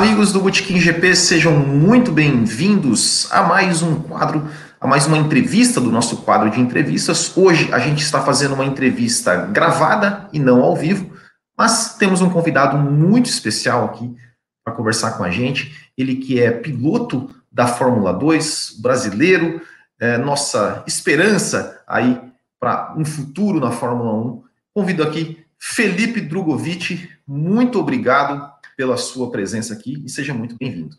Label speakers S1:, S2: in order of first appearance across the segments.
S1: Amigos do Botequim GP, sejam muito bem-vindos a mais um quadro, a mais uma entrevista do nosso quadro de entrevistas. Hoje a gente está fazendo uma entrevista gravada e não ao vivo, mas temos um convidado muito especial aqui para conversar com a gente. Ele que é piloto da Fórmula 2, brasileiro, é, nossa esperança aí para um futuro na Fórmula 1. Convido aqui Felipe Drogovic, muito obrigado pela sua presença aqui e seja muito bem-vindo.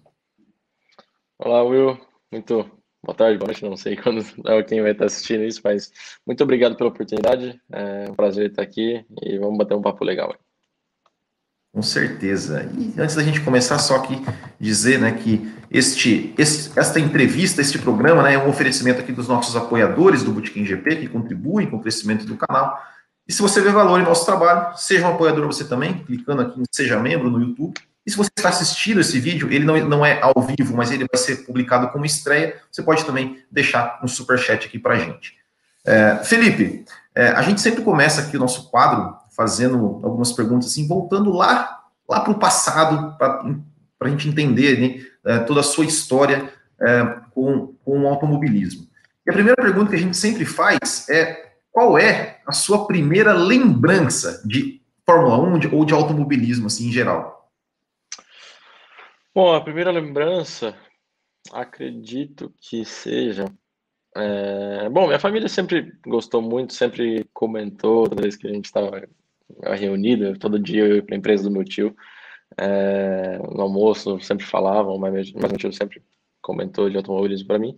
S2: Olá, Will. Muito boa tarde, boa noite. Não sei quando é quem vai estar assistindo isso, mas muito obrigado pela oportunidade. É um prazer estar aqui e vamos bater um papo legal.
S1: Com certeza. E antes da gente começar, só aqui dizer né, que este, este, esta entrevista, este programa, né, é um oferecimento aqui dos nossos apoiadores do Bootkin GP, que contribuem com o crescimento do canal. E se você vê valor em nosso trabalho, seja um apoiador você também, clicando aqui em Seja Membro no YouTube. E se você está assistindo esse vídeo, ele não, não é ao vivo, mas ele vai ser publicado como estreia, você pode também deixar um super chat aqui para a gente. É, Felipe, é, a gente sempre começa aqui o nosso quadro fazendo algumas perguntas, assim, voltando lá, lá para o passado, para a gente entender né, é, toda a sua história é, com, com o automobilismo. E a primeira pergunta que a gente sempre faz é qual é a sua primeira lembrança de Fórmula 1 de, ou de automobilismo, assim, em geral?
S2: Bom, a primeira lembrança, acredito que seja é, bom, minha família sempre gostou muito, sempre comentou toda vez que a gente estava reunido, todo dia eu ia para a empresa do meu tio, é, no almoço sempre falavam, mas, mas meu tio sempre comentou de automobilismo para mim.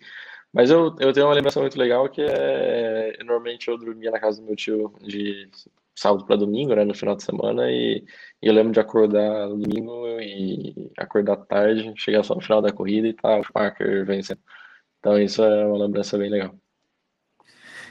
S2: Mas eu, eu tenho uma lembrança muito legal que é, normalmente eu dormia na casa do meu tio de sábado para domingo, né, no final de semana, e, e, eu lembro de acordar no domingo e acordar tarde, chegar só no final da corrida e tá o Schumacher vencendo. Então isso é uma lembrança bem legal.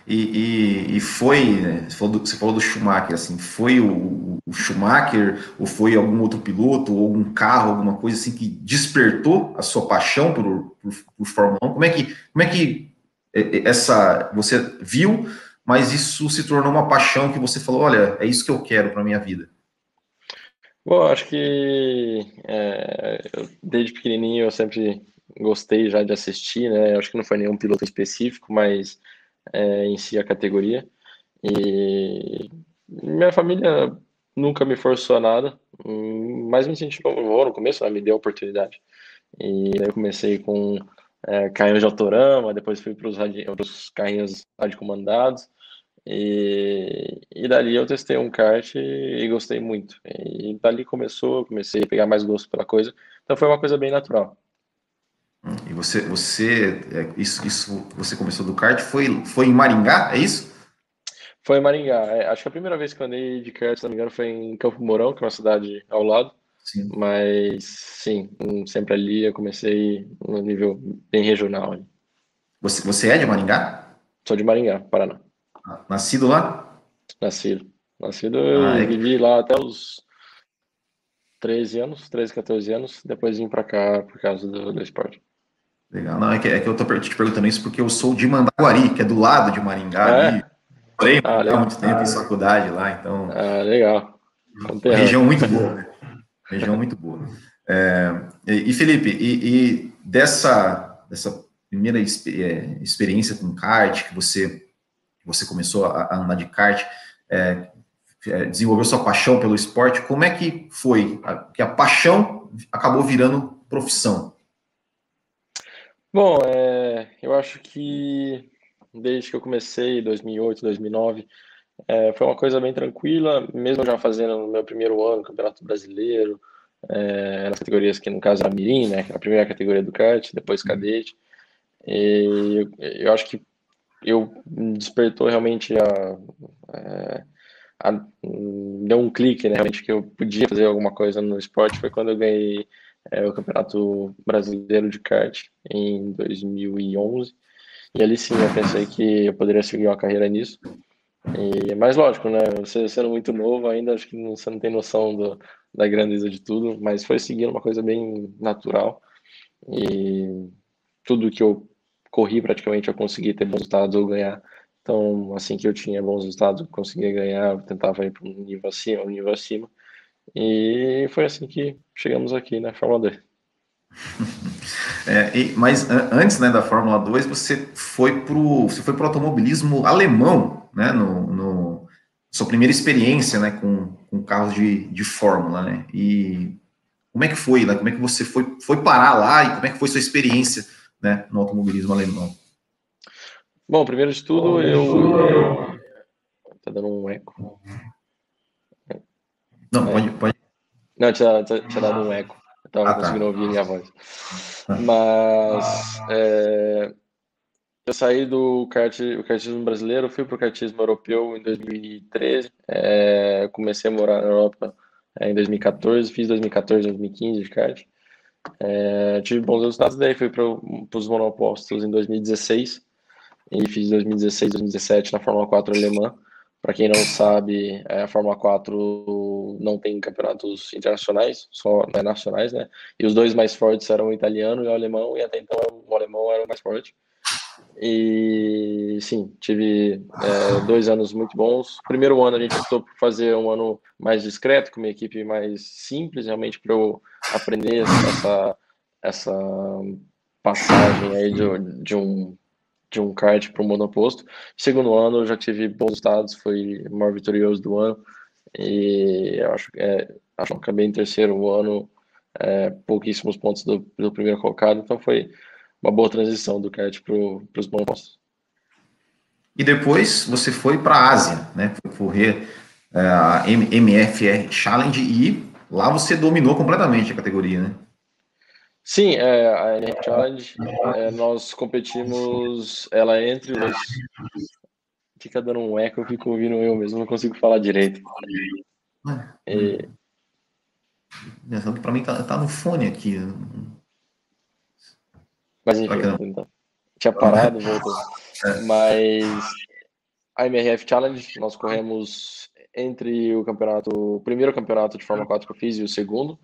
S1: E, e, e foi, né, você, falou do, você falou do Schumacher, assim, foi o, o, Schumacher, ou foi algum outro piloto, ou algum carro, alguma coisa assim que despertou a sua paixão por, por, por Fórmula 1? Como é que, como é que é, é, essa você viu, mas isso se tornou uma paixão que você falou, olha, é isso que eu quero para minha vida?
S2: Bom, acho que é, desde pequenininho eu sempre gostei já de assistir, né? Acho que não foi nenhum piloto específico, mas é, em si a categoria. E minha família nunca me forçou a nada, mas me incentivou no começo, né, me deu a oportunidade. E aí eu comecei com é, carrinhos de autorama, depois fui para os carrinhos radiocomandados, e, e dali eu testei um kart e, e gostei muito. E dali começou, eu comecei a pegar mais gosto pela coisa, então foi uma coisa bem natural.
S1: E você, você é, isso, isso, você começou do kart, foi, foi em Maringá, é isso?
S2: Foi em Maringá. É, acho que a primeira vez que eu andei de kart, se não me engano, foi em Campo Mourão, que é uma cidade ao lado. Sim. Mas sim, sempre ali eu comecei no nível bem regional.
S1: Você, você é de Maringá?
S2: Sou de Maringá, Paraná.
S1: Ah, nascido lá?
S2: Nascido. Nascido, ah, eu é... vivi lá até os 13 anos, 13, 14 anos, depois vim para cá por causa do, do esporte.
S1: Legal. Não, é que, é que eu tô te perguntando isso porque eu sou de Mandaguari, que é do lado de Maringá. É? Ali. Morei ah, há muito tempo ah, em faculdade lá, então.
S2: Ah, legal.
S1: Região muito boa, né? Região muito boa. É, e, Felipe, e, e, dessa, dessa primeira é, experiência com kart, que você, você começou a, a andar de kart, é, é, desenvolveu sua paixão pelo esporte, como é que foi a, que a paixão acabou virando profissão?
S2: Bom, é, eu acho que desde que eu comecei, em 2008, 2009, é, foi uma coisa bem tranquila, mesmo já fazendo no meu primeiro ano, Campeonato Brasileiro, é, nas categorias que no caso era Mirim, né, que era a primeira categoria do kart, depois uhum. cadete, e eu, eu acho que eu despertou realmente a, é, a, a, deu um clique, né, realmente que eu podia fazer alguma coisa no esporte, foi quando eu ganhei é, o Campeonato Brasileiro de Kart em 2011. E ali sim eu pensei que eu poderia seguir uma carreira nisso. E, mas lógico, né? Você sendo muito novo ainda, acho que não, você não tem noção do, da grandeza de tudo, mas foi seguindo uma coisa bem natural. E tudo que eu corri praticamente eu consegui ter bons resultados ou ganhar. Então, assim que eu tinha bons resultados, eu conseguia ganhar, eu tentava ir para um nível acima, um nível acima. E foi assim que chegamos aqui na Fórmula 2.
S1: É, e, mas antes né, da Fórmula 2, você foi para o automobilismo alemão, né? No, no, sua primeira experiência né, com, com carros de, de Fórmula, né? E como é que foi, né? Como é que você foi, foi parar lá e como é que foi sua experiência né, no automobilismo alemão?
S2: Bom, primeiro de tudo, eu. eu... Tá dando um eco.
S1: Não, é. pode, pode.
S2: Não, tinha, tinha, tinha dado um eco. Eu tava ah, tá. conseguindo tá. ouvir minha voz. Ah. Mas é, eu saí do kart, o kartismo brasileiro, fui para o kartismo europeu em 2013. É, comecei a morar na Europa é, em 2014, fiz 2014, 2015 de kart. É, tive bons resultados, daí fui para os monopostos em 2016 e fiz 2016, 2017 na Fórmula 4 alemã. Para quem não sabe, é, a Fórmula 4 não tem campeonatos internacionais, só né, nacionais, né? E os dois mais fortes eram o italiano e o alemão, e até então o alemão era o mais forte. E sim, tive é, dois anos muito bons. Primeiro ano a gente optou por fazer um ano mais discreto, com uma equipe mais simples, realmente para eu aprender essa, essa passagem aí de, de um de um kart para o monoposto. Segundo ano eu já tive bons resultados, foi o maior vitorioso do ano e eu acho, é, acho que acabei em terceiro ano, é, pouquíssimos pontos do, do primeiro colocado, então foi uma boa transição do kart para os monopostos.
S1: E depois você foi para a Ásia, né? Foi correr é, a MFR Challenge e lá você dominou completamente a categoria, né?
S2: Sim, é, a Challenge, é, nós competimos ela é entre os. Fica dando um eco, eu fico ouvindo eu mesmo, não consigo falar direito.
S1: É. Para mim tá, tá no fone aqui.
S2: Mas enfim, então, tinha parado, voltou. É. Mas a MRF Challenge, nós corremos entre o campeonato, o primeiro campeonato de Fórmula 4 que eu fiz e o segundo.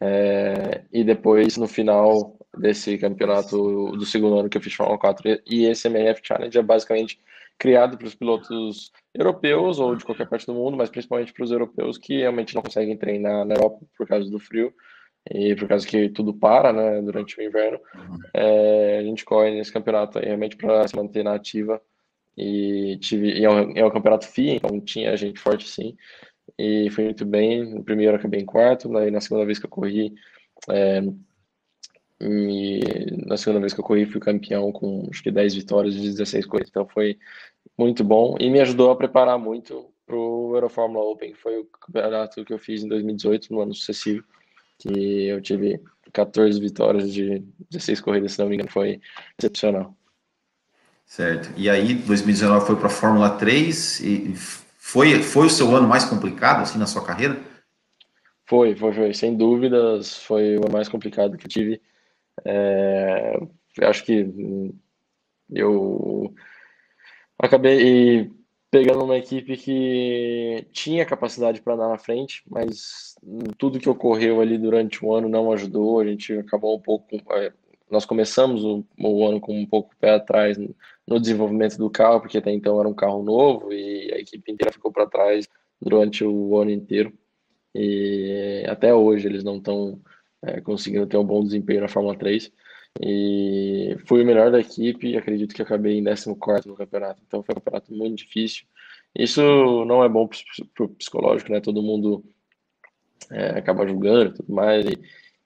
S2: É, e depois, no final desse campeonato do segundo ano que eu fiz Fórmula 4, e esse MRF Challenge é basicamente criado para os pilotos europeus ou de qualquer parte do mundo, mas principalmente para os europeus que realmente não conseguem treinar na Europa por causa do frio e por causa que tudo para né, durante o inverno. É, a gente corre nesse campeonato realmente para se manter na ativa. E, tive, e é, um, é um campeonato FIA, então tinha gente forte sim e fui muito bem. No primeiro acabei em quarto, na, na segunda vez que eu corri, é, na segunda vez que eu corri fui campeão com acho que 10 vitórias de 16 corridas, então foi muito bom e me ajudou a preparar muito para o Eurofórmula Open, que foi o campeonato que eu fiz em 2018, no ano sucessivo, que eu tive 14 vitórias de 16 corridas, se não me engano, foi excepcional.
S1: Certo. E aí, 2019 foi para a Fórmula 3 e foi, foi o seu ano mais complicado, assim, na sua carreira?
S2: Foi, foi, foi. Sem dúvidas, foi o mais complicado que eu tive. É, acho que eu acabei pegando uma equipe que tinha capacidade para andar na frente, mas tudo que ocorreu ali durante o ano não ajudou. A gente acabou um pouco. É, nós começamos o, o ano com um pouco o pé atrás no desenvolvimento do carro, porque até então era um carro novo e a equipe inteira ficou para trás durante o ano inteiro. E até hoje eles não estão é, conseguindo ter um bom desempenho na Fórmula 3. E fui o melhor da equipe acredito que acabei em 14 no campeonato. Então foi um campeonato muito difícil. Isso não é bom para o psicológico, né? Todo mundo é, acaba julgando e tudo mais. E,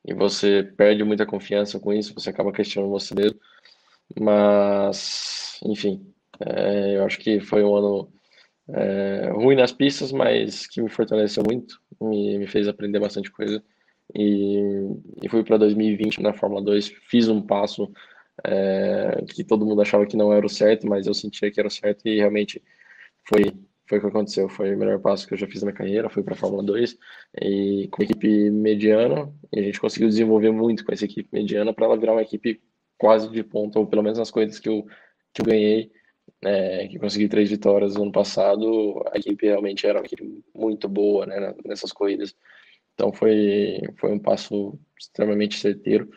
S2: e você perde muita confiança com isso, você acaba questionando você mesmo. Mas enfim, é, eu acho que foi um ano é, ruim nas pistas, mas que me fortaleceu muito, me, me fez aprender bastante coisa. E, e fui para 2020 na Fórmula 2, fiz um passo é, que todo mundo achava que não era o certo, mas eu sentia que era o certo e realmente foi foi o que aconteceu, foi o melhor passo que eu já fiz na carreira, fui para a Fórmula 2 e com equipe mediana, e a gente conseguiu desenvolver muito com essa equipe mediana para ela virar uma equipe quase de ponta, ou pelo menos nas coisas que eu que eu ganhei, é, que consegui três vitórias no ano passado, a equipe realmente era uma equipe muito boa né, nessas corridas. Então foi, foi um passo extremamente certeiro.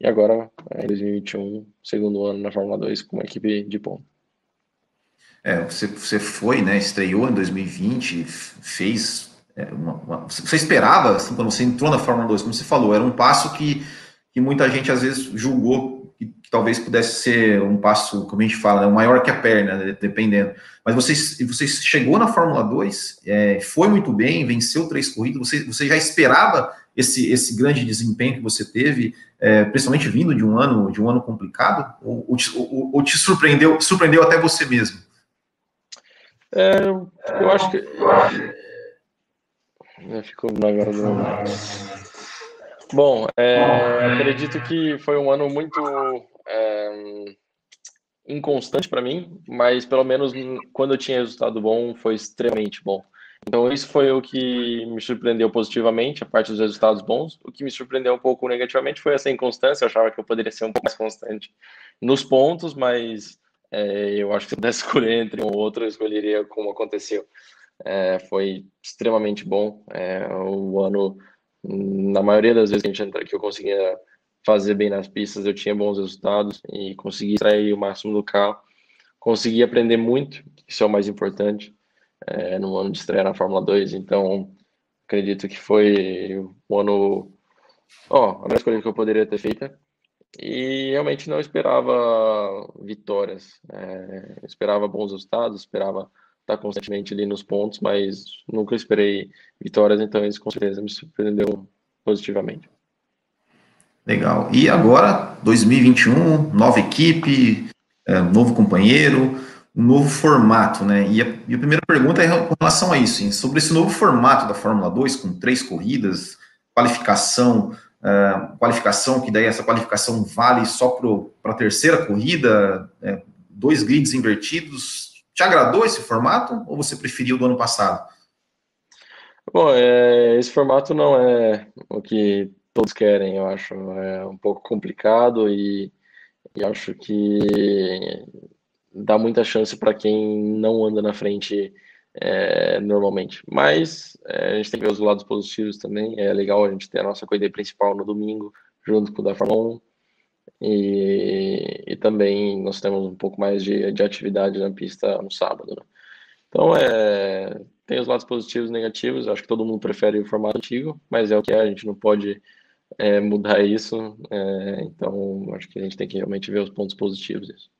S2: E agora, em 2021, segundo ano na Fórmula 2 com uma equipe de ponto.
S1: É, você, você foi, né, estreou em 2020, fez é uma, uma, você esperava, assim, quando você entrou na Fórmula 2, como você falou, era um passo que, que muita gente às vezes julgou que, que talvez pudesse ser um passo, como a gente fala, né, maior que a perna, né, dependendo. Mas você, você chegou na Fórmula 2, é, foi muito bem, venceu três corridas, você, você já esperava esse, esse grande desempenho que você teve, é, principalmente vindo de um ano de um ano complicado, ou, ou, ou, ou te surpreendeu, surpreendeu até você mesmo?
S2: É, eu acho que Ficou agora Bom, é, acredito que foi um ano muito é, inconstante para mim, mas pelo menos quando eu tinha resultado bom, foi extremamente bom. Então, isso foi o que me surpreendeu positivamente, a parte dos resultados bons. O que me surpreendeu um pouco negativamente foi essa inconstância. Eu achava que eu poderia ser um pouco mais constante nos pontos, mas é, eu acho que se eu pudesse escolher entre um ou outro, eu escolheria como aconteceu é, foi extremamente bom. É, o ano, na maioria das vezes que, a gente, que eu conseguia fazer bem nas pistas, eu tinha bons resultados e consegui extrair o máximo do carro. Consegui aprender muito, isso é o mais importante, é, no ano de estreia na Fórmula 2. Então, acredito que foi um ano, ó, a melhor escolha que eu poderia ter feito. E realmente não esperava vitórias, é, esperava bons resultados, esperava tá constantemente ali nos pontos, mas nunca esperei vitórias, então isso com certeza me surpreendeu positivamente.
S1: Legal. E agora, 2021, nova equipe, é, novo companheiro, um novo formato, né? E a, e a, primeira pergunta é com relação a isso, hein? sobre esse novo formato da Fórmula 2, com três corridas, qualificação, uh, qualificação, que daí essa qualificação vale só para a terceira corrida, é, dois grids invertidos, te agradou esse formato ou você preferiu do ano passado?
S2: Bom, é, esse formato não é o que todos querem, eu acho. É um pouco complicado e, e acho que dá muita chance para quem não anda na frente é, normalmente. Mas é, a gente tem que ver os lados positivos também. É legal a gente ter a nossa corrida principal no domingo, junto com o da Fórmula 1. E, e também nós temos um pouco mais de, de atividade na pista no sábado. Né? Então, é, tem os lados positivos e negativos. Acho que todo mundo prefere o formato antigo, mas é o que é, a gente não pode é, mudar isso. É, então, acho que a gente tem que realmente ver os pontos positivos disso.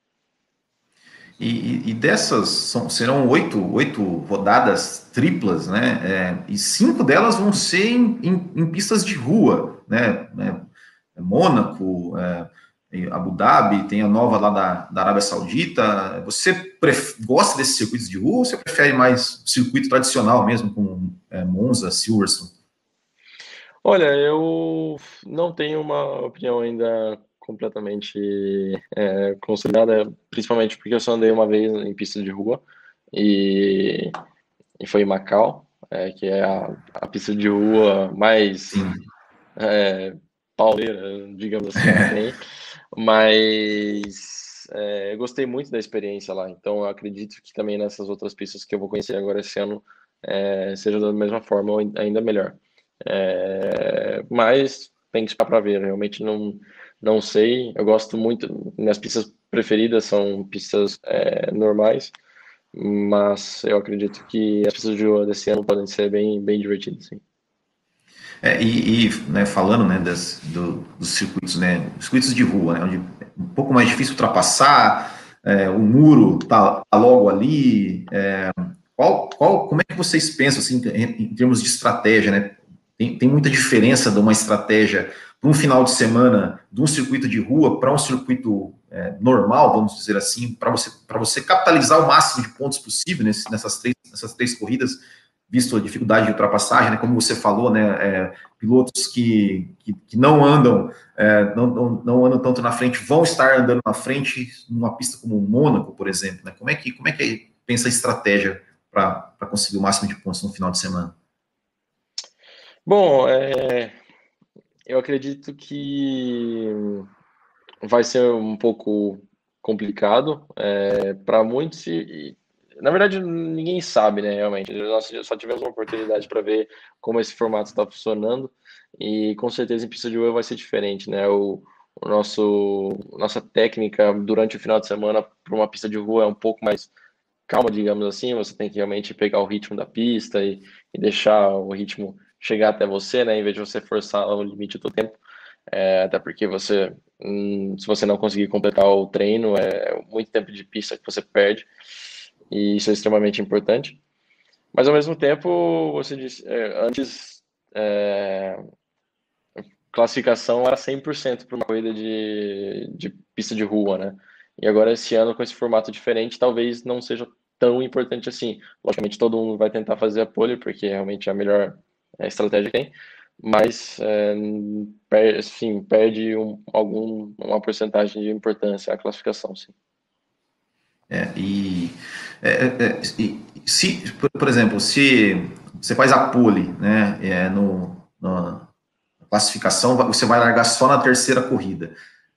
S1: E, e, dessas são, serão oito, oito rodadas triplas, né? É, e cinco delas vão ser em, em, em pistas de rua, né? É, Mônaco, é, Abu Dhabi, tem a nova lá da, da Arábia Saudita. Você gosta desses circuitos de rua ou você prefere mais circuito tradicional mesmo, com é, Monza, Silverstone?
S2: Olha, eu não tenho uma opinião ainda completamente é, consolidada, principalmente porque eu só andei uma vez em pista de rua e, e foi em Macau, é, que é a, a, pista de rua mais é, pauleira, digamos assim. É. Mas é, gostei muito da experiência lá, então eu acredito que também nessas outras pistas que eu vou conhecer agora esse ano é, seja da mesma forma ou ainda melhor. É, mas tem que esperar para ver, realmente não, não sei. Eu gosto muito, minhas pistas preferidas são pistas é, normais, mas eu acredito que as pistas de rua desse ano podem ser bem, bem divertidas, sim.
S1: É, e, e né, falando né, das, do, dos circuitos, né, circuitos de rua, né, onde é um pouco mais difícil ultrapassar, é, o muro está tá logo ali. É, qual, qual, como é que vocês pensam assim, em, em termos de estratégia? Né? Tem, tem muita diferença de uma estratégia para um final de semana de um circuito de rua para um circuito é, normal, vamos dizer assim, para você, você capitalizar o máximo de pontos possível nesse, nessas, três, nessas três corridas visto a dificuldade de ultrapassagem, né, como você falou, né, é, pilotos que, que, que, não andam, é, não, não, não, andam tanto na frente, vão estar andando na frente numa pista como o Mônaco, por exemplo, né, como é que, como é que pensa a estratégia para conseguir o máximo de pontos no final de semana?
S2: Bom, é, eu acredito que vai ser um pouco complicado é, para muitos e, na verdade, ninguém sabe, né, realmente. Nós só tivemos uma oportunidade para ver como esse formato está funcionando e com certeza em pista de rua vai ser diferente, né? O, o nosso nossa técnica durante o final de semana para uma pista de rua é um pouco mais calma, digamos assim, você tem que realmente pegar o ritmo da pista e, e deixar o ritmo chegar até você, né, em vez de você forçar o limite do tempo, é, até porque você, hum, se você não conseguir completar o treino, é muito tempo de pista que você perde, e isso é extremamente importante. Mas ao mesmo tempo, você disse, é, antes é, classificação era 100% para uma corrida de, de pista de rua, né? E agora esse ano com esse formato diferente, talvez não seja tão importante assim. Logicamente todo mundo vai tentar fazer a pole porque realmente é a melhor é, estratégia que tem, mas é, sim, perde um, algum uma porcentagem de importância a classificação, sim.
S1: É, e, é, é, é se, por exemplo, se você faz a pole, né, é, no, no classificação, você vai largar só na terceira corrida.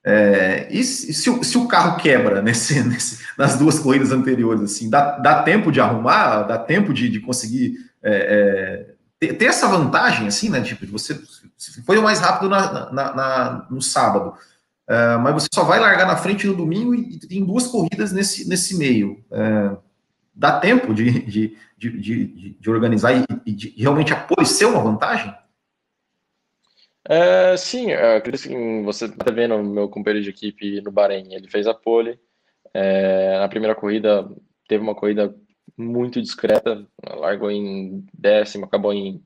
S1: É, e se, se, se, o carro quebra nesse, nesse, nas duas corridas anteriores, assim, dá, dá tempo de arrumar, dá tempo de, de conseguir é, é, ter, essa vantagem, assim, né? Tipo, você foi o mais rápido na, na, na no sábado, mas você só vai largar na frente no domingo e, tem duas corridas nesse, nesse meio. É, dá tempo de, de, de, de organizar e, de realmente a ser uma vantagem?
S2: É, sim, acredito que você está vendo o meu companheiro de equipe no Bahrein, ele fez a pole, é, na primeira corrida teve uma corrida muito discreta, largou em décimo, acabou em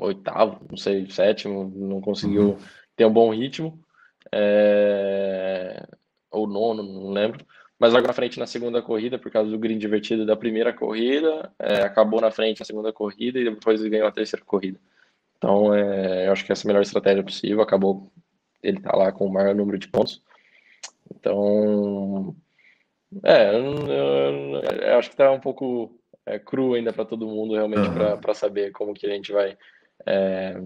S2: oitavo, não sei, sétimo, não conseguiu uhum. ter um bom ritmo, é, ou nono, não lembro, mas largou na frente na segunda corrida por causa do green divertido da primeira corrida, é, acabou na frente na segunda corrida e depois ganhou a terceira corrida. Então, é, eu acho que essa é a melhor estratégia possível. Acabou ele tá lá com o maior número de pontos. Então, é, eu, eu, eu acho que tá um pouco é, cru ainda para todo mundo realmente uhum. para saber como que a gente vai é,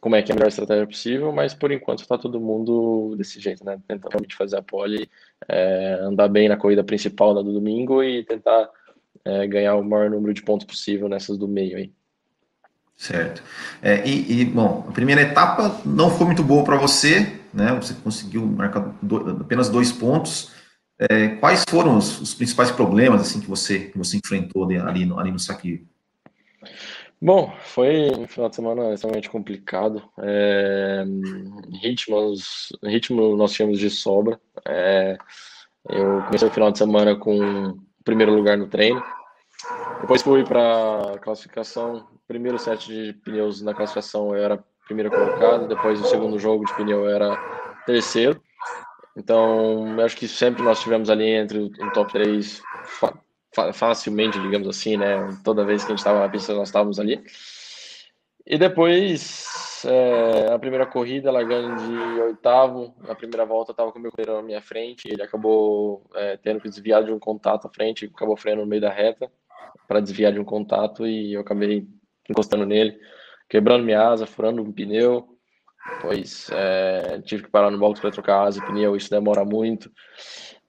S2: como é que é a melhor estratégia possível, mas por enquanto está todo mundo desse jeito, né? Tentando realmente fazer a pole, é, andar bem na corrida principal do domingo e tentar é, ganhar o maior número de pontos possível nessas do meio aí.
S1: Certo. É, e, e, bom, a primeira etapa não foi muito boa para você, né? Você conseguiu marcar do, apenas dois pontos. É, quais foram os, os, principais problemas assim que você que você enfrentou ali no, ali no Saquio?
S2: Bom, foi um final de semana extremamente complicado. É, ritmos, ritmo nós tínhamos de sobra. É, eu comecei o final de semana com primeiro lugar no treino. Depois fui para classificação primeiro set de pneus na classificação eu era primeiro colocado, depois o segundo jogo de pneu eu era terceiro. Então, acho que sempre nós tivemos ali entre o top 3 fa facilmente, digamos assim, né? Toda vez que a gente estava na pista, nós estávamos ali. E depois, é, a primeira corrida, largando de oitavo, na primeira volta, estava com o meu companheiro na minha frente, ele acabou é, tendo que desviar de um contato à frente, acabou freando no meio da reta para desviar de um contato e eu acabei encostando nele, quebrando minha asa, furando um pneu. Pois é, tive que parar no box para trocar asa e pneu, isso demora muito.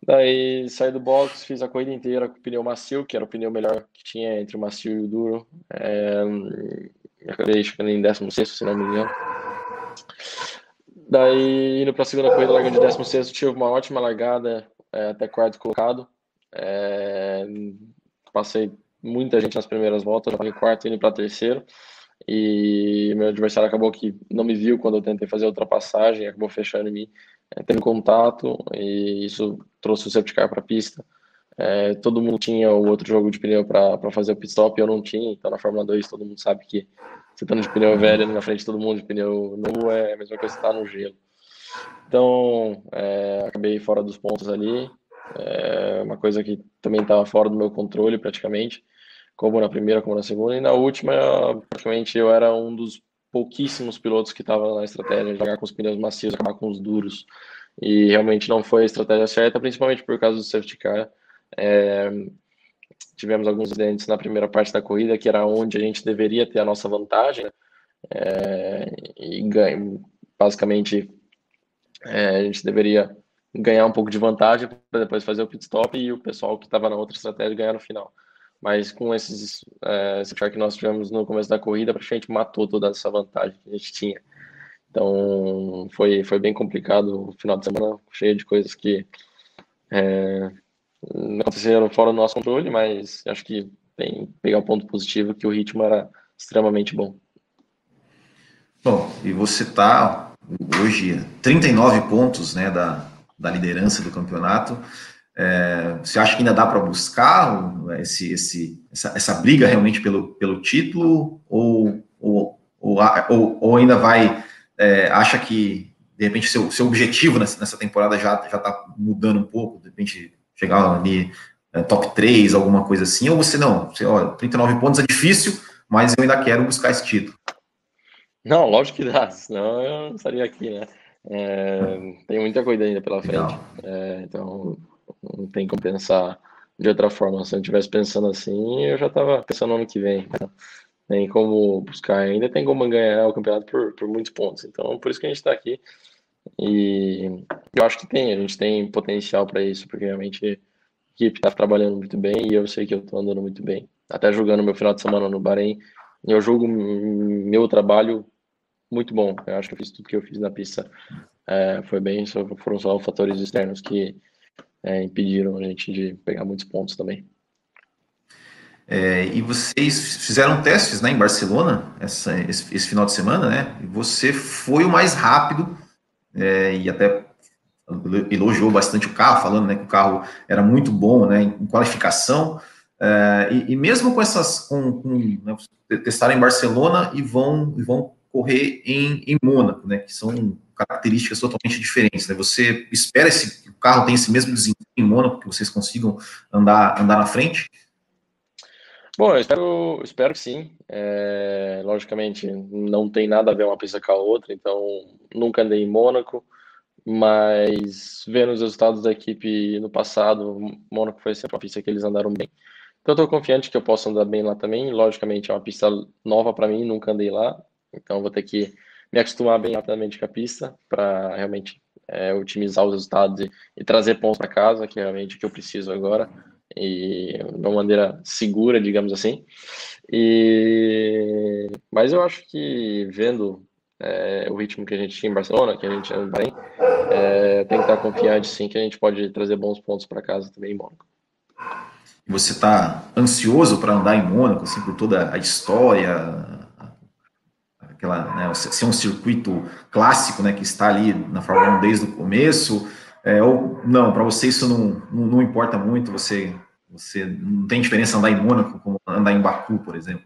S2: Daí saí do box, fiz a corrida inteira com o pneu macio, que era o pneu melhor que tinha entre o macio e o duro. É, acabei chegando em 16, se não me engano. Daí, indo para a segunda corrida, largando de 16, tive uma ótima largada é, até quarto colocado. É, passei muita gente nas primeiras voltas, estava em quarto indo para terceiro. E meu adversário acabou que não me viu quando eu tentei fazer a ultrapassagem, acabou fechando em mim, é, tendo contato, e isso trouxe o safety car para a pista. É, todo mundo tinha o outro jogo de pneu para fazer o pit stop, eu não tinha, então na Fórmula 2 todo mundo sabe que você estando tá de pneu velho na frente de todo mundo de pneu novo é a mesma coisa que estar tá no gelo. Então, é, acabei fora dos pontos ali, é uma coisa que também estava fora do meu controle praticamente como na primeira, como na segunda, e na última, praticamente eu era um dos pouquíssimos pilotos que estava na estratégia de jogar com os pneus macios, acabar com os duros, e realmente não foi a estratégia certa, principalmente por causa do safety car. É, tivemos alguns acidentes na primeira parte da corrida, que era onde a gente deveria ter a nossa vantagem, né? é, e ganha, basicamente é, a gente deveria ganhar um pouco de vantagem para depois fazer o pit stop e o pessoal que estava na outra estratégia ganhar no final mas com esses é, que nós tivemos no começo da corrida, praticamente matou toda essa vantagem que a gente tinha. Então foi, foi bem complicado o final de semana, cheio de coisas que é, aconteceram fora do nosso controle, mas acho que tem pegar o ponto positivo que o ritmo era extremamente bom.
S1: Bom, e você está hoje 39 pontos né, da, da liderança do campeonato. É, você acha que ainda dá para buscar esse, esse, essa, essa, briga realmente pelo, pelo título? Ou, ou, ou, ou ainda vai, é, acha que de repente seu, seu objetivo nessa, nessa temporada já está mudando um pouco, de repente chegar ali é, top 3, alguma coisa assim, ou você não, você, olha, 39 pontos é difícil, mas eu ainda quero buscar esse título.
S2: Não, lógico que dá, senão eu não estaria aqui, né? É, tem muita coisa ainda pela frente, é, então não tem como pensar de outra forma. Se eu estivesse pensando assim, eu já estava pensando no ano que vem. Né? Tem como buscar ainda, tem como ganhar o campeonato por, por muitos pontos. Então, por isso que a gente está aqui. E eu acho que tem, a gente tem potencial para isso, porque realmente a equipe está trabalhando muito bem e eu sei que eu estou andando muito bem. Até jogando meu final de semana no Bahrein, eu julgo meu trabalho muito bom. Eu acho que eu fiz tudo que eu fiz na pista. É, foi bem, só, foram só fatores externos que é, impediram a gente de pegar muitos pontos também.
S1: É, e vocês fizeram testes né, em Barcelona essa, esse, esse, final de semana, né? E você foi o mais rápido é, e até elogiou bastante o carro, falando né, que o carro era muito bom né, em qualificação. É, e, e, mesmo com essas, com, com né, testaram em Barcelona e vão, e vão correr em, em Mônaco, né, que são características totalmente diferentes. Né? Você espera esse o carro tem esse mesmo desempenho em Mônaco, que vocês consigam andar, andar na frente?
S2: Bom, eu espero, espero que sim. É, logicamente, não tem nada a ver uma pista com a outra, então nunca andei em Mônaco, mas vendo os resultados da equipe no passado, Mônaco foi sempre uma pista que eles andaram bem. Então, estou confiante que eu posso andar bem lá também. Logicamente, é uma pista nova para mim, nunca andei lá, então vou ter que me acostumar bem rapidamente com a pista para realmente é, otimizar os resultados e, e trazer pontos para casa, que é realmente o que eu preciso agora, e de uma maneira segura, digamos assim. E mas eu acho que vendo é, o ritmo que a gente tinha em Barcelona, que a gente anda bem, é, tem que estar confiante sim que a gente pode trazer bons pontos para casa também em Mônaco.
S1: Você está ansioso para andar em Mônaco, assim, por toda a história, aquela, né, ser um circuito clássico, né, que está ali na Fórmula 1 desde o começo, é, ou não, para você isso não, não, não, importa muito, você, você não tem diferença andar em Mônaco como andar em Baku, por exemplo?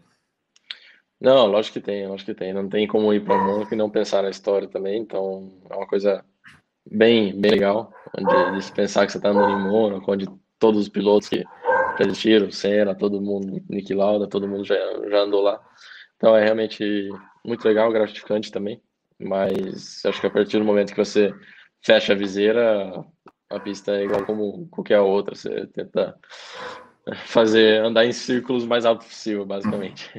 S2: Não, lógico que tem, lógico que tem, não tem como ir para Mônaco e não pensar na história também, então é uma coisa bem, bem legal, onde, de pensar que você está andando em Mônaco, onde todos os pilotos que existiram, Senna, todo mundo, Nick Lauda, todo mundo já, já andou lá, então é realmente muito legal, gratificante também. Mas acho que a partir do momento que você fecha a viseira, a pista é igual como qualquer outra. Você tenta fazer andar em círculos mais alto possível, basicamente.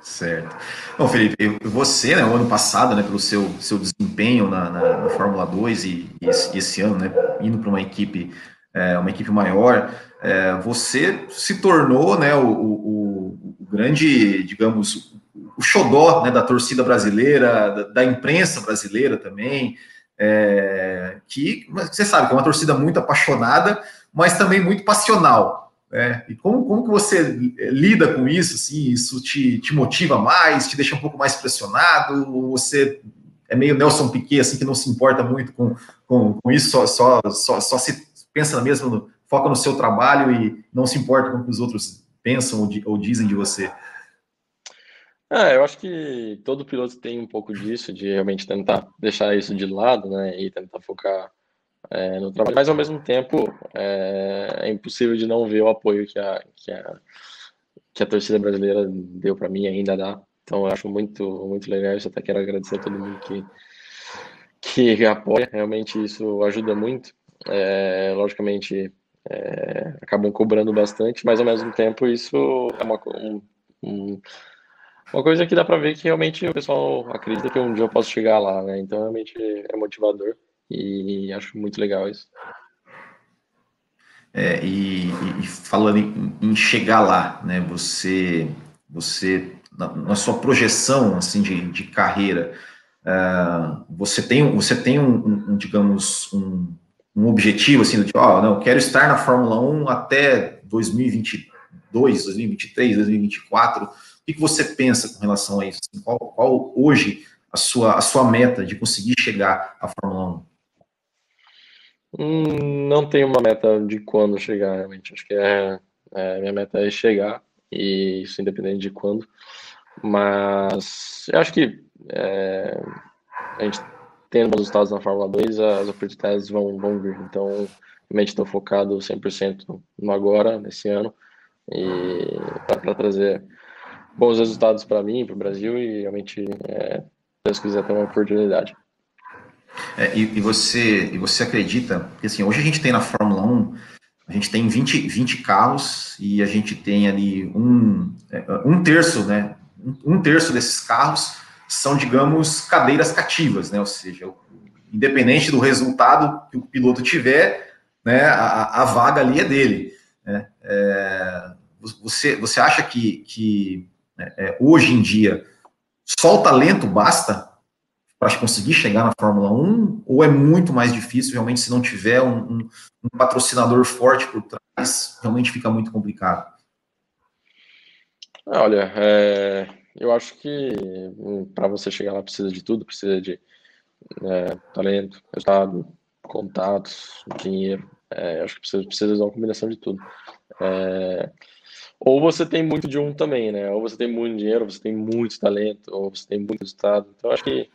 S1: Certo. Bom, Felipe, você, né, o ano passado, né, pelo seu, seu desempenho na, na, na Fórmula 2 e, e esse, esse, ano, né, indo para uma equipe, é, uma equipe maior, é, você se tornou, né, o, o, o grande, digamos, o xodó né, da torcida brasileira, da, da imprensa brasileira também, é, que você sabe que é uma torcida muito apaixonada, mas também muito passional. Né? E como, como que você lida com isso? Assim, isso te, te motiva mais, te deixa um pouco mais pressionado? Ou você é meio Nelson Piquet, assim, que não se importa muito com, com, com isso, só, só, só, só se pensa mesmo, no, foca no seu trabalho e não se importa com o que os outros pensam ou, ou dizem de você?
S2: É, eu acho que todo piloto tem um pouco disso, de realmente tentar deixar isso de lado, né, e tentar focar é, no trabalho, mas ao mesmo tempo é, é, impossível de não ver o apoio que a, que a, que a torcida brasileira deu para mim ainda dá. Então eu acho muito, muito legal isso, até quero agradecer a todo mundo que, que apoia, realmente isso ajuda muito. É, logicamente, é, acabam cobrando bastante, mas ao mesmo tempo isso é uma, um, um uma coisa que dá para ver que realmente o pessoal acredita que um dia eu posso chegar lá, né? Então realmente é motivador e acho muito legal isso.
S1: É, e, e, falando em, em, chegar lá, né? Você, você na, na sua projeção assim de, de carreira, uh, você tem, você tem um, um, digamos um, um objetivo assim do tipo, ó, oh, não, quero estar na Fórmula 1 até 2022, 2023, 2024. O que, você pensa com relação a isso? Assim, qual, qual hoje a sua, a sua meta de conseguir chegar à Fórmula
S2: 1? Hum, não tenho uma meta de quando chegar, realmente. Acho que é, é, minha meta é chegar, e isso independente de quando. Mas eu acho que é, a gente tendo bons resultados na Fórmula 2, as oportunidades vão, vão vir. Então, realmente estou focado 100% no agora, nesse ano, e para trazer bons resultados para mim, para o Brasil, e realmente, é, se Deus quiser, ter uma oportunidade.
S1: É, e, e, você, e você acredita, que assim, hoje a gente tem na Fórmula 1, a gente tem 20, 20 carros e a gente tem ali um, é, um terço, né? Um terço desses carros são, digamos, cadeiras cativas, né? Ou seja, independente do resultado que o piloto tiver, né, a, a vaga ali é dele. Né? É, você, você acha que, que é, hoje em dia só o talento basta para conseguir chegar na Fórmula 1? Ou é muito mais difícil, realmente, se não tiver um, um, um patrocinador forte por trás, realmente fica muito complicado?
S2: Olha, é, eu acho que hum, para você chegar lá precisa de tudo, precisa de é, talento, resultado, contatos, dinheiro. É, acho que precisa, precisa de uma combinação de tudo. É, ou você tem muito de um também, né? Ou você tem muito dinheiro, ou você tem muito talento, ou você tem muito resultado. Então acho que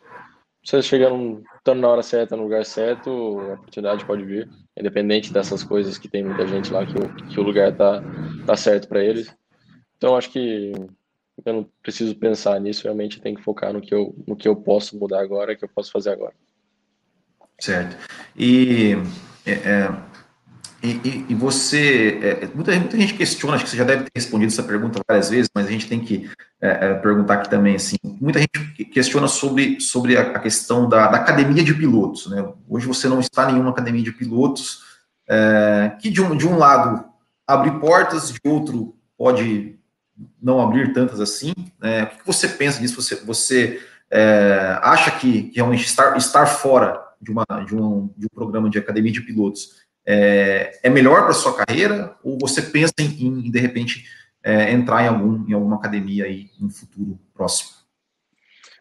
S2: você chegando estando na hora certa, no lugar certo, a oportunidade pode vir, independente dessas coisas que tem muita gente lá que o, que o lugar tá, tá certo para eles. Então acho que eu não preciso pensar nisso, realmente tem que focar no que eu, no que eu posso mudar agora, que eu posso fazer agora.
S1: Certo. E, é, é e, e, você, é, muita, muita gente questiona, acho que você já deve ter respondido essa pergunta várias vezes, mas a gente tem que é, é perguntar aqui também, assim, muita gente questiona sobre, sobre a, a questão da, da, academia de pilotos, né? Hoje você não está em nenhuma academia de pilotos, é, que de um, de um lado abre portas, de outro pode não abrir tantas assim. Né? O que você pensa disso? Você, você é, acha que, que, realmente estar, estar fora de, uma, de, um, de um programa de academia de pilotos é, é melhor para sua carreira? Ou você pensa em, em de repente, é, entrar em, algum, em alguma academia aí no futuro próximo?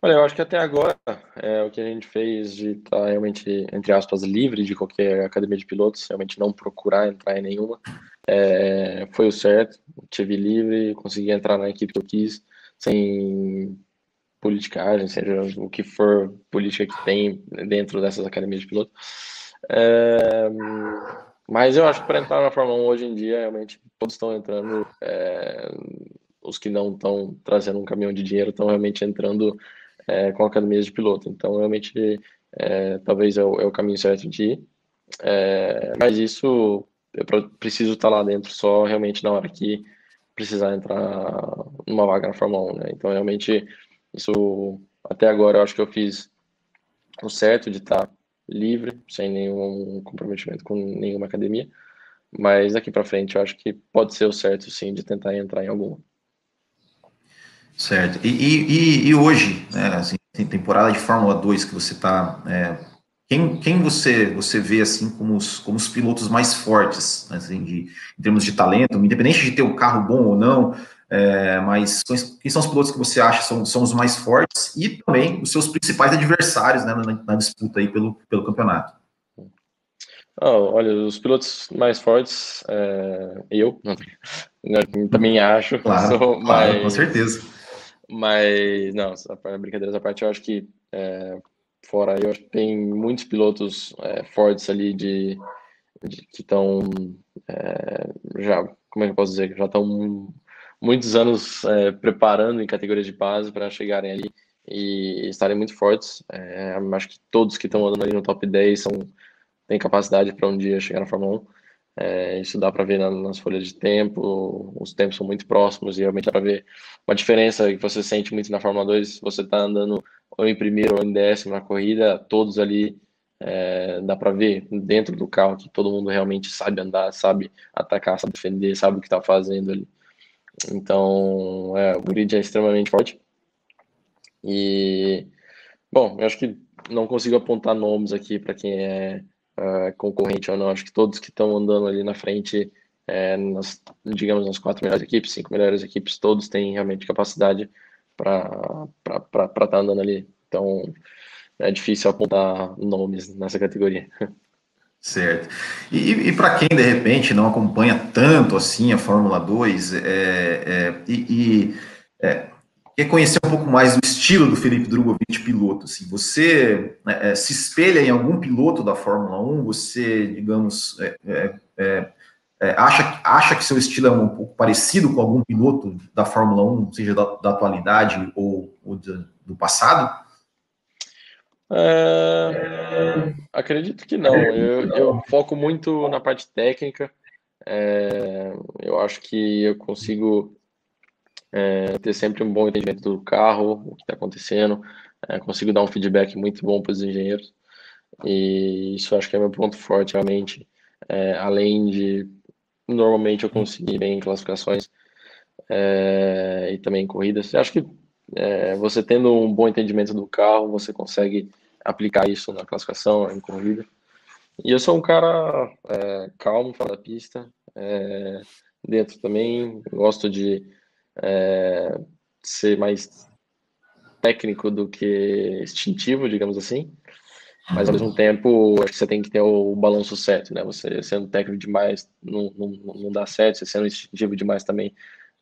S2: Olha, eu acho que até agora é, o que a gente fez de estar tá realmente, entre aspas, livre de qualquer academia de pilotos, realmente não procurar entrar em nenhuma, é, foi o certo, tive livre, consegui entrar na equipe que eu quis, sem politicagem, seja o que for política que tem dentro dessas academias de piloto. É, mas eu acho que para entrar na Fórmula 1 hoje em dia, realmente todos estão entrando, é, os que não estão trazendo um caminhão de dinheiro estão realmente entrando é, com academias de piloto. Então, realmente, é, talvez é o, é o, caminho certo de ir. É, mas isso eu preciso estar lá dentro só realmente na hora que precisar entrar numa vaga na Fórmula 1, né? Então, realmente, isso até agora eu acho que eu fiz o certo de estar livre, sem nenhum comprometimento com nenhuma academia. Mas daqui para frente eu acho que pode ser o certo, sim, de tentar entrar em alguma.
S1: Certo. E, e, e hoje, né, assim, tem temporada de Fórmula 2 que você está é, quem, quem você, você vê assim como os, como os pilotos mais fortes, assim, de, em termos de talento, independente de ter um carro bom ou não, é, mas quem são os pilotos que você acha são, são os mais fortes e também os seus principais adversários né, na, na, disputa aí pelo, pelo campeonato?
S2: Oh, olha, os pilotos mais fortes, é, eu também acho,
S1: claro, sou, claro, mas, com certeza.
S2: Mas, não, brincadeiras à parte, eu acho que é, fora eu acho que tem muitos pilotos é, fortes ali de, de que estão é, já como é que eu posso dizer já estão muitos anos é, preparando em categorias de base para chegarem ali e estarem muito fortes é, acho que todos que estão andando ali no top 10 são têm capacidade para um dia chegar na Fórmula 1 é, isso dá para ver nas folhas de tempo, os tempos são muito próximos e realmente dá para ver uma diferença que você sente muito na Fórmula 2. Você está andando ou em primeiro ou em décimo na corrida, todos ali é, dá para ver dentro do carro que todo mundo realmente sabe andar, sabe atacar, sabe defender, sabe o que está fazendo ali. Então, é, o grid é extremamente forte. E, bom, eu acho que não consigo apontar nomes aqui para quem é uh, concorrente ou não. Acho que todos que estão andando ali na frente, é, nas, digamos, nas quatro melhores equipes, cinco melhores equipes, todos têm realmente capacidade para estar tá andando ali. Então, é difícil apontar nomes nessa categoria.
S1: Certo. E, e para quem de repente não acompanha tanto assim a Fórmula 2 é, é, e, e é, quer conhecer um pouco mais do estilo do Felipe Drogovic piloto, assim, você né, é, se espelha em algum piloto da Fórmula 1? Você, digamos, é, é, acha, acha que seu estilo é um pouco parecido com algum piloto da Fórmula 1, seja da, da atualidade ou, ou do, do passado?
S2: É, acredito que não. Eu, eu, foco muito na parte técnica. É, eu acho que eu consigo é, ter sempre um bom entendimento do carro, o que está acontecendo. É, consigo dar um feedback muito bom para os engenheiros. E isso acho que é meu ponto forte, realmente. É, além de, normalmente, eu conseguir bem em classificações e também em corridas. Eu acho que é, você tendo um bom entendimento do carro, você consegue aplicar isso na classificação, em corrida. E eu sou um cara é, calmo fora da pista, é, dentro também, gosto de é, ser mais técnico do que instintivo, digamos assim. Mas ao mesmo tempo, acho que você tem que ter o, balanço certo, né? Você sendo técnico demais não, não, não dá certo, você sendo instintivo demais também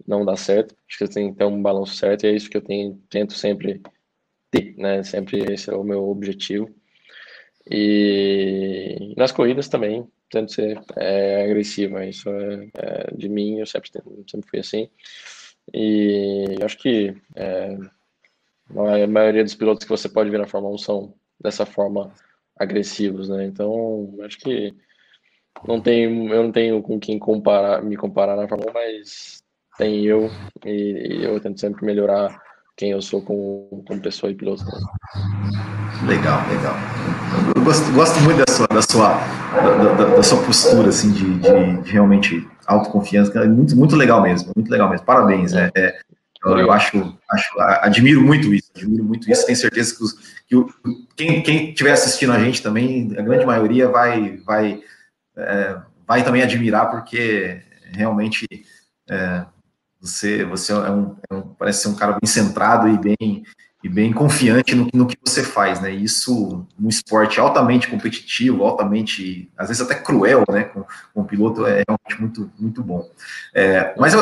S2: não dá certo. Acho que você tem que ter um balanço certo e é isso que eu tenho, tento sempre ter, né? Sempre esse é o meu objetivo. E nas corridas também, tento ser é, agressiva, isso é, é, de mim, eu sempre, sempre fui assim. E acho que é, a maioria dos pilotos que você pode ver na Fórmula 1 são dessa forma agressivos, né? Então, acho que não tenho, eu não tenho com quem comparar, me comparar na Fórmula 1, mas tem eu e, e eu tento sempre melhorar quem eu sou como, como pessoa e piloto.
S1: Legal, legal. Eu gosto, gosto muito da sua, da sua, da, da, da sua postura, assim, de, de, de, realmente autoconfiança. É muito, muito legal mesmo, muito legal mesmo. Parabéns. É, é eu, eu acho, acho, admiro muito isso, admiro muito isso. Tenho certeza que, os, que o, quem, quem estiver assistindo a gente também, a grande maioria vai, vai, é, vai também admirar, porque realmente é, você, você é um, é um, parece ser um cara bem centrado e bem, e bem confiante no, no que você faz, né? Isso num esporte altamente competitivo, altamente, às vezes até cruel, né? Com, com o piloto é realmente muito, muito bom. É, mas eu,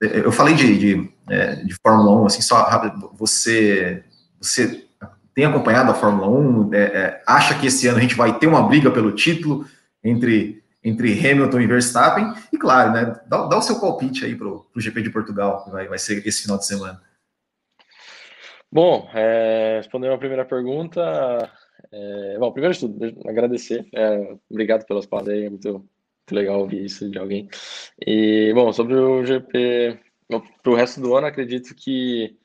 S1: eu falei de, de, é, de, Fórmula 1, assim, só rápido, você, você tem acompanhado a Fórmula 1? É, é, acha que esse ano a gente vai ter uma briga pelo título entre entre Hamilton e Verstappen. E claro, né, dá, dá o seu palpite aí para o GP de Portugal, que vai, vai ser esse final de semana.
S2: Bom, é, respondendo a primeira pergunta, é, bom, primeiro de tudo, agradecer, é, obrigado pelas palavras aí, é muito, muito, legal ouvir isso de alguém. E, bom, sobre o GP, para o resto do ano, acredito que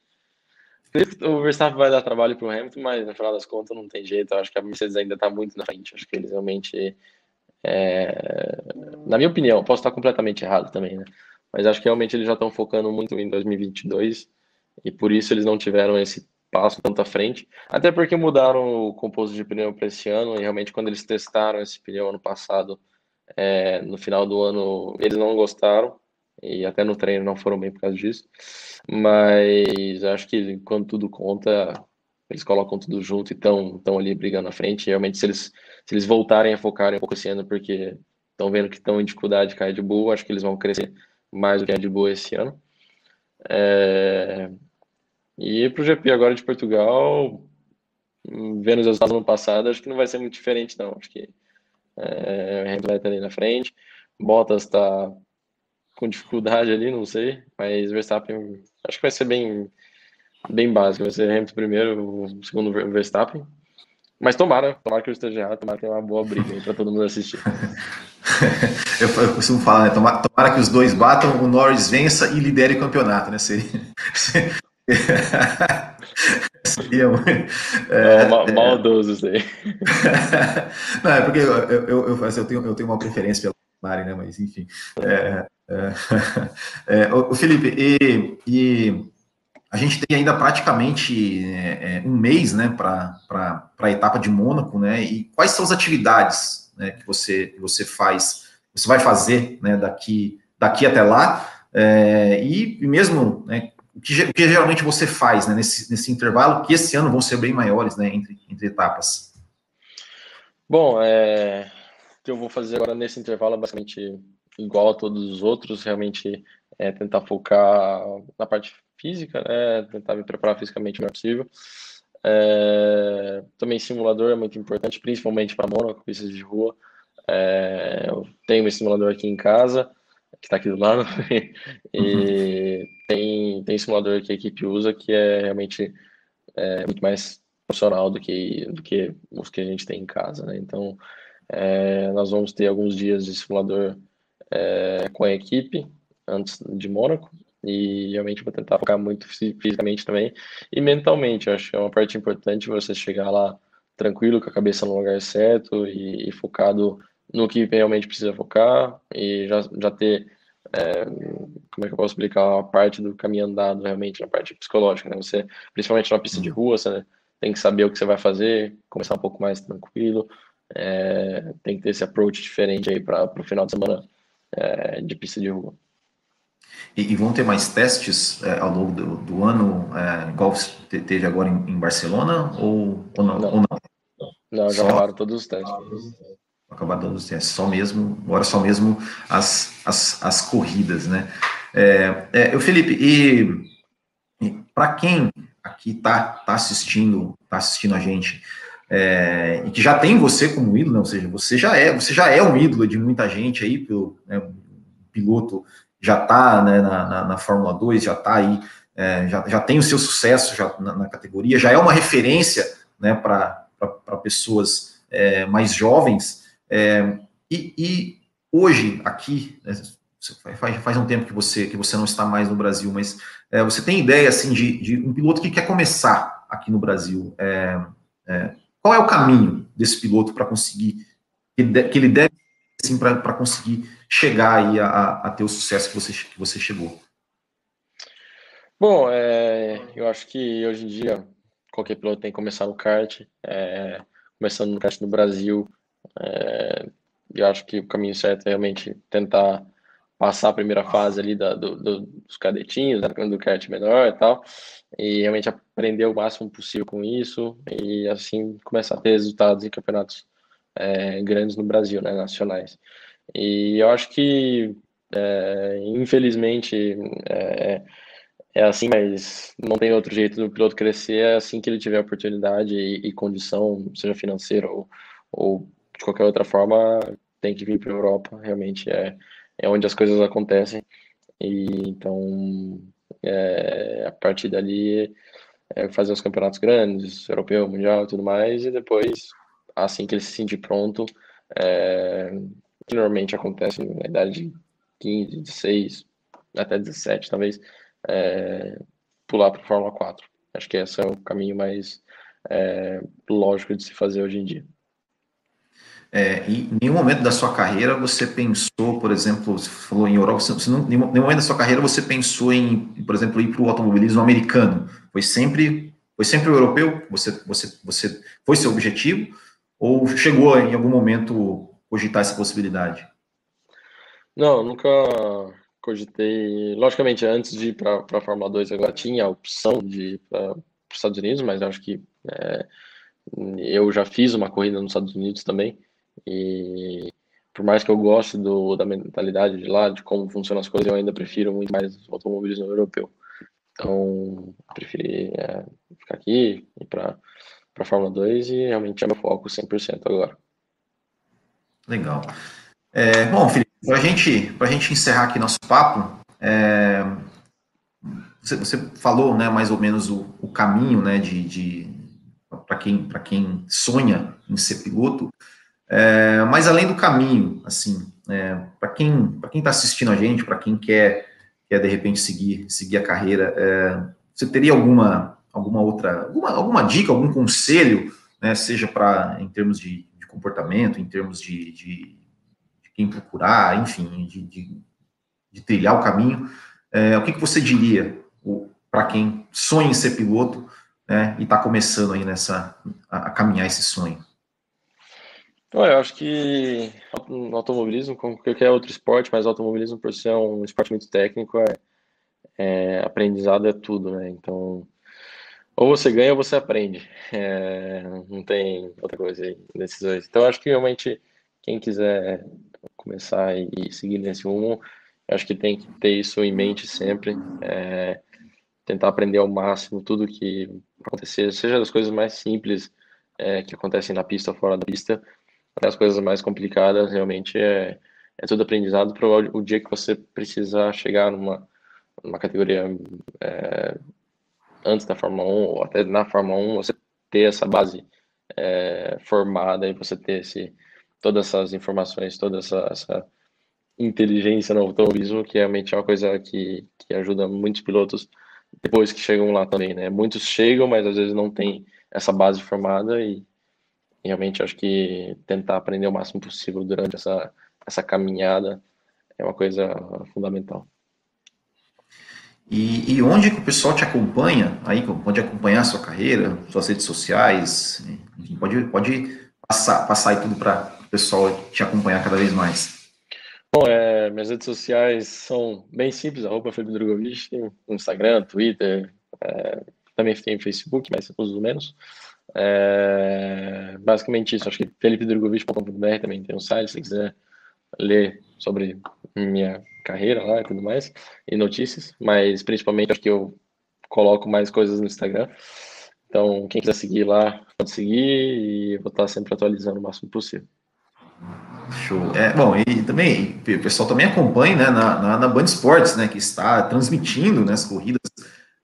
S2: o Verstappen vai dar trabalho para o Hamilton, mas no final das contas não tem jeito, eu acho que a Mercedes ainda está muito na frente, acho que eles realmente é, na minha opinião, posso estar completamente errado também, né? Mas acho que realmente eles já estão focando muito em 2022 e por isso eles não tiveram esse passo tanto à frente. Até porque mudaram o composto de pneu para esse ano e realmente quando eles testaram esse pneu ano passado, é, no final do ano, eles não gostaram e até no treino não foram bem por causa disso. Mas acho que quando tudo conta, eles colocam tudo junto e estão ali brigando na frente. Realmente, se eles, se eles voltarem a focar um pouco esse ano, porque estão vendo que estão em dificuldade com a Red Bull, acho que eles vão crescer mais do que a Red Bull esse ano. É... E para o GP agora de Portugal, vendo os resultados do ano passado, acho que não vai ser muito diferente, não. Acho que é, Hamilton vai estar ali na frente, Bottas está com dificuldade ali, não sei, mas Verstappen acho que vai ser bem bem básico. Vai ser Hamilton primeiro, o segundo Verstappen. Mas tomara, tomara que eu esteja errado, tomara que tenha uma boa briga para todo mundo assistir.
S1: eu, eu, costumo falar, né? Tomara, tomara, que os dois batam, o Norris vença e lidere o campeonato, né? Seria.
S2: Seria é, mal, maldoso isso aí.
S1: Não, é porque eu, eu, eu, eu, tenho, eu tenho uma preferência pela Mari, né? Mas enfim. É, é, é, o Felipe, e, e a gente tem ainda praticamente é, é um mês né, para a etapa de Mônaco, né? E quais são as atividades né, que, você, que você faz, você vai fazer né, daqui, daqui até lá? É, e, e, mesmo né, o, que, o, que, geralmente você faz né, nesse, nesse intervalo, que esse ano vão ser bem maiores né, entre, entre etapas?
S2: Bom, é, o que eu vou fazer agora nesse intervalo é basicamente igual a todos os outros, realmente é tentar focar na parte física, né? Tentar me preparar fisicamente o melhor possível. É, também simulador é muito importante, principalmente para Mônaco, pistas de rua. É, eu tenho um simulador aqui em casa, que está aqui do lado, e uhum. tem, tem simulador que a equipe usa que é realmente é, muito mais profissional do que, do que os que a gente tem em casa, né? Então, é, nós vamos ter alguns dias de simulador é, com a equipe antes de Mônaco e realmente vou tentar focar muito fisicamente também e mentalmente. Acho que é uma parte importante você chegar lá tranquilo, com a cabeça no lugar certo e, e focado no que realmente precisa focar e já, já ter, é, como é que eu posso explicar, a parte do caminho andado realmente, na parte psicológica, né? Você, principalmente na pista de uhum. rua, você né, tem que saber o que você vai fazer, começar um pouco mais tranquilo, é, tem que ter esse approach diferente aí para o final de semana é, de pista de rua.
S1: E, e, vão ter mais testes é, ao longo do, do ano, é, igual teve agora em, em Barcelona, ou, ou, não,
S2: não?
S1: ou não?
S2: Não, já acabaram todos os testes.
S1: Acabaram todos os testes, só mesmo, agora só mesmo as, as, as corridas, né? É, é, Felipe, e, e para quem aqui tá, tá assistindo, tá assistindo a gente, é, e que já tem você como ídolo, né? ou seja, você já é, você já é um ídolo de muita gente aí, pelo né, piloto já está né, na, na, na, Fórmula 2, já está aí, é, já, já tem o seu sucesso já na, na categoria, já é uma referência né, para pessoas é, mais jovens. É, e, e, hoje, aqui, né, faz, faz um tempo que você, que você não está mais no Brasil, mas é, você tem ideia assim, de, de, um piloto que quer começar aqui no Brasil? É, é, qual é o caminho desse piloto para conseguir, que, que ele deve assim, para conseguir chegar aí a, a, ter o sucesso que você, que você chegou?
S2: Bom, é, eu acho que hoje em dia qualquer piloto tem que começar no kart, é, começando no kart no Brasil. É, eu acho que o caminho certo é realmente tentar passar a primeira fase ali da, do, do, dos cadetinhos, né, do kart menor e tal, e realmente aprender o máximo possível com isso e assim começar a ter resultados em campeonatos é, grandes no Brasil, né, nacionais. E eu acho que, é, infelizmente, é, é, assim, mas não tem outro jeito do piloto crescer é assim que ele tiver oportunidade e, e condição, seja financeira ou, ou de qualquer outra forma, tem que vir para a Europa. Realmente é, é onde as coisas acontecem. E então, é, a partir dali, é fazer os campeonatos grandes, europeu, mundial, tudo mais, e depois, assim que ele se sentir pronto, é, que normalmente acontece na idade de 15, 16, até 17, talvez, é, pular para a Fórmula 4. Acho que esse é o caminho mais é, lógico de se fazer hoje em dia.
S1: É, e em nenhum momento da sua carreira você pensou, por exemplo, você falou em Europa, você não, em nenhum momento da sua carreira você pensou em, por exemplo, ir para o automobilismo americano? Foi sempre, foi sempre o europeu? Você, você, você foi seu objetivo? Ou chegou em algum momento cogitar essa possibilidade?
S2: Não, nunca cogitei. Logicamente, antes de ir para a Fórmula 2, agora tinha a opção de ir para os Estados Unidos, mas acho que é, eu já fiz uma corrida nos Estados Unidos também. E por mais que eu goste do, da mentalidade de lá, de como funcionam as coisas, eu ainda prefiro muito mais o automobilismo europeu. Então, preferi é, ficar aqui, ir para a Fórmula 2 e realmente é meu foco 100% agora.
S1: Legal. É, bom, Felipe, para gente, a gente encerrar aqui nosso papo, é, você, você, falou né, mais ou menos o, o caminho né, de, de para quem, quem sonha em ser piloto, é, mas além do caminho, assim, é, para quem para quem está assistindo a gente, para quem quer, quer de repente seguir, seguir a carreira, é, você teria alguma, alguma outra, alguma, alguma dica, algum conselho, né, seja para em termos de comportamento, em termos de, de, de quem procurar, enfim, de, de, de, trilhar o caminho, é, o que, que você diria para quem sonha em ser piloto né, e está começando aí nessa a, a, caminhar esse sonho?
S2: eu acho que no automobilismo, como qualquer outro esporte, mas automobilismo por ser um esporte muito técnico, é, é aprendizado é tudo, né? Então, ou você ganha ou você aprende. É, não tem outra coisa aí nesses dois. Então, acho que realmente quem quiser começar e seguir nesse rumo, acho que tem que ter isso em mente sempre. É, tentar aprender ao máximo tudo que acontecer, seja das coisas mais simples é, que acontecem na pista ou fora da pista, até as coisas mais complicadas, realmente é, é tudo aprendizado para o dia que você precisa chegar numa, numa categoria é, antes da Fórmula 1 ou até na Fórmula 1, você ter essa base é, formada e você ter esse, todas essas informações, toda essa, essa inteligência no automobilismo, que realmente é uma coisa que, que ajuda muitos pilotos depois que chegam lá também, né? Muitos chegam, mas às vezes não tem essa base formada e realmente acho que tentar aprender o máximo possível durante essa, essa caminhada é uma coisa fundamental.
S1: E, e, onde que o pessoal te acompanha? Aí pode acompanhar a sua carreira, suas redes sociais, enfim, pode, pode passar, passar aí tudo para o pessoal te acompanhar cada vez mais.
S2: Bom, é, minhas redes sociais são bem simples, arroba Felipe Drogovic, tem Instagram, Twitter, é, também tem Facebook, mas uso menos. É, basicamente isso, acho que felipedrogovic.com.br também tem um site, se quiser ler sobre minha carreira lá e tudo mais, e notícias, mas principalmente acho que eu coloco mais coisas no Instagram. Então, quem quiser seguir lá, pode seguir e vou estar sempre atualizando o máximo possível.
S1: Show. É, bom, e também, o pessoal também acompanha né, na, na, na Band Esportes, né, que está transmitindo né, as corridas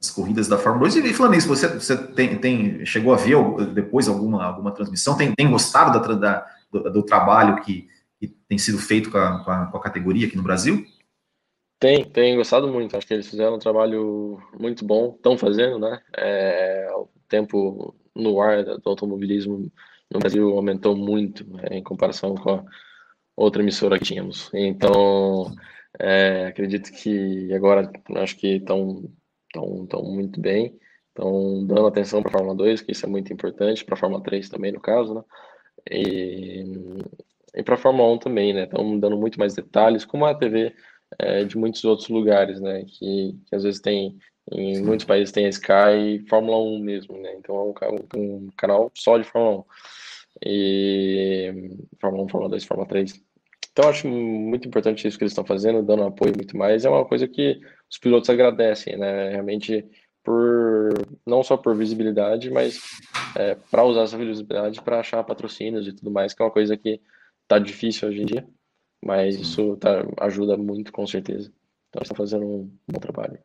S1: as corridas da Fórmula 2. E falando isso, você, você tem, tem, chegou a ver depois alguma, alguma transmissão? Tem, tem gostado da, da do, do, trabalho que, que, tem sido feito com a, com a, com a categoria aqui no Brasil?
S2: Tem, tem gostado muito. Acho que eles fizeram um trabalho muito bom, estão fazendo, né? É, o tempo no ar do automobilismo no Brasil aumentou muito né, em comparação com a outra emissora que tínhamos. Então, é, acredito que agora acho que estão tão, tão muito bem, estão dando atenção para a Fórmula 2, que isso é muito importante, para a Fórmula 3 também, no caso, né? E, e para a Fórmula 1 também, né? Estão dando muito mais detalhes, como a TV é, de muitos outros lugares, né? Que, que às vezes tem, em muitos países tem a Sky e Fórmula 1 mesmo, né? Então é um, um canal só de Fórmula 1. E Fórmula 1, Fórmula 2, Fórmula 3. Então acho muito importante isso que eles estão fazendo, dando apoio muito mais. É uma coisa que os pilotos agradecem, né? Realmente por não só por visibilidade, mas é, para usar essa visibilidade para achar patrocínios e tudo mais, que é uma coisa que tá difícil hoje em dia, mas Sim. isso tá, ajuda muito com certeza. Então estão fazendo um bom trabalho.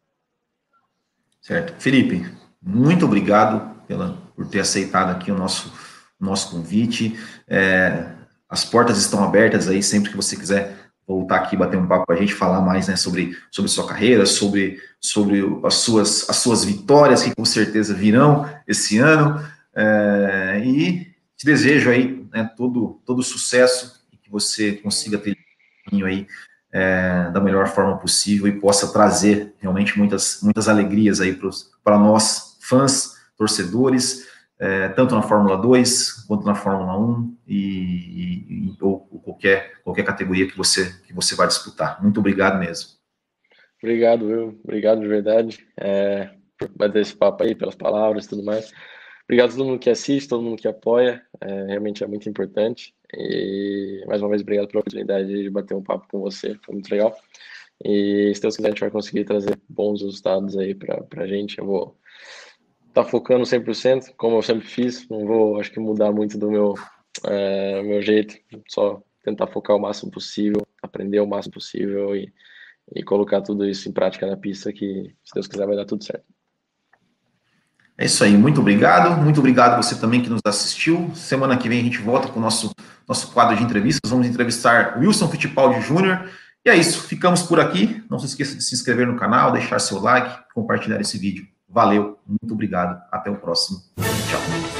S1: Certo, Felipe, muito obrigado pela por ter aceitado aqui o nosso nosso convite. É, as portas estão abertas aí sempre que você quiser voltar aqui bater um papo com a gente, falar mais né, sobre, sobre sua carreira, sobre, sobre as, suas, as suas vitórias, que com certeza virão esse ano. É, e te desejo aí né, todo, todo sucesso e que você consiga ter caminho aí é, da melhor forma possível e possa trazer realmente muitas, muitas alegrias aí para nós, fãs, torcedores, é, tanto na Fórmula 2 quanto na Fórmula 1 e, e, ou, qualquer, qualquer categoria que você, que você vai disputar. Muito obrigado mesmo.
S2: Obrigado, eu. Obrigado de verdade é, por bater esse papo aí, pelas palavras e tudo mais. Obrigado a todo mundo que assiste, todo mundo que apoia, é, realmente é muito importante. E mais uma vez, obrigado pela oportunidade de bater um papo com você, foi muito legal. E se Deus quiser, a gente vai conseguir trazer bons resultados aí para a gente. Eu vou tá focando 100%, como eu sempre fiz. Não vou, acho que, mudar muito do meu, é, meu jeito. Só tentar focar o máximo possível, aprender o máximo possível e, e colocar tudo isso em prática na pista, que, se Deus quiser, vai dar tudo certo.
S1: É isso aí, muito obrigado. Muito obrigado você também que nos assistiu. Semana que vem a gente volta com o nosso, nosso quadro de entrevistas. Vamos entrevistar Wilson Fittipaldi Jr. E é isso, ficamos por aqui. Não se esqueça de se inscrever no canal, deixar seu like, compartilhar esse vídeo. Valeu, muito obrigado. Até o próximo. Tchau.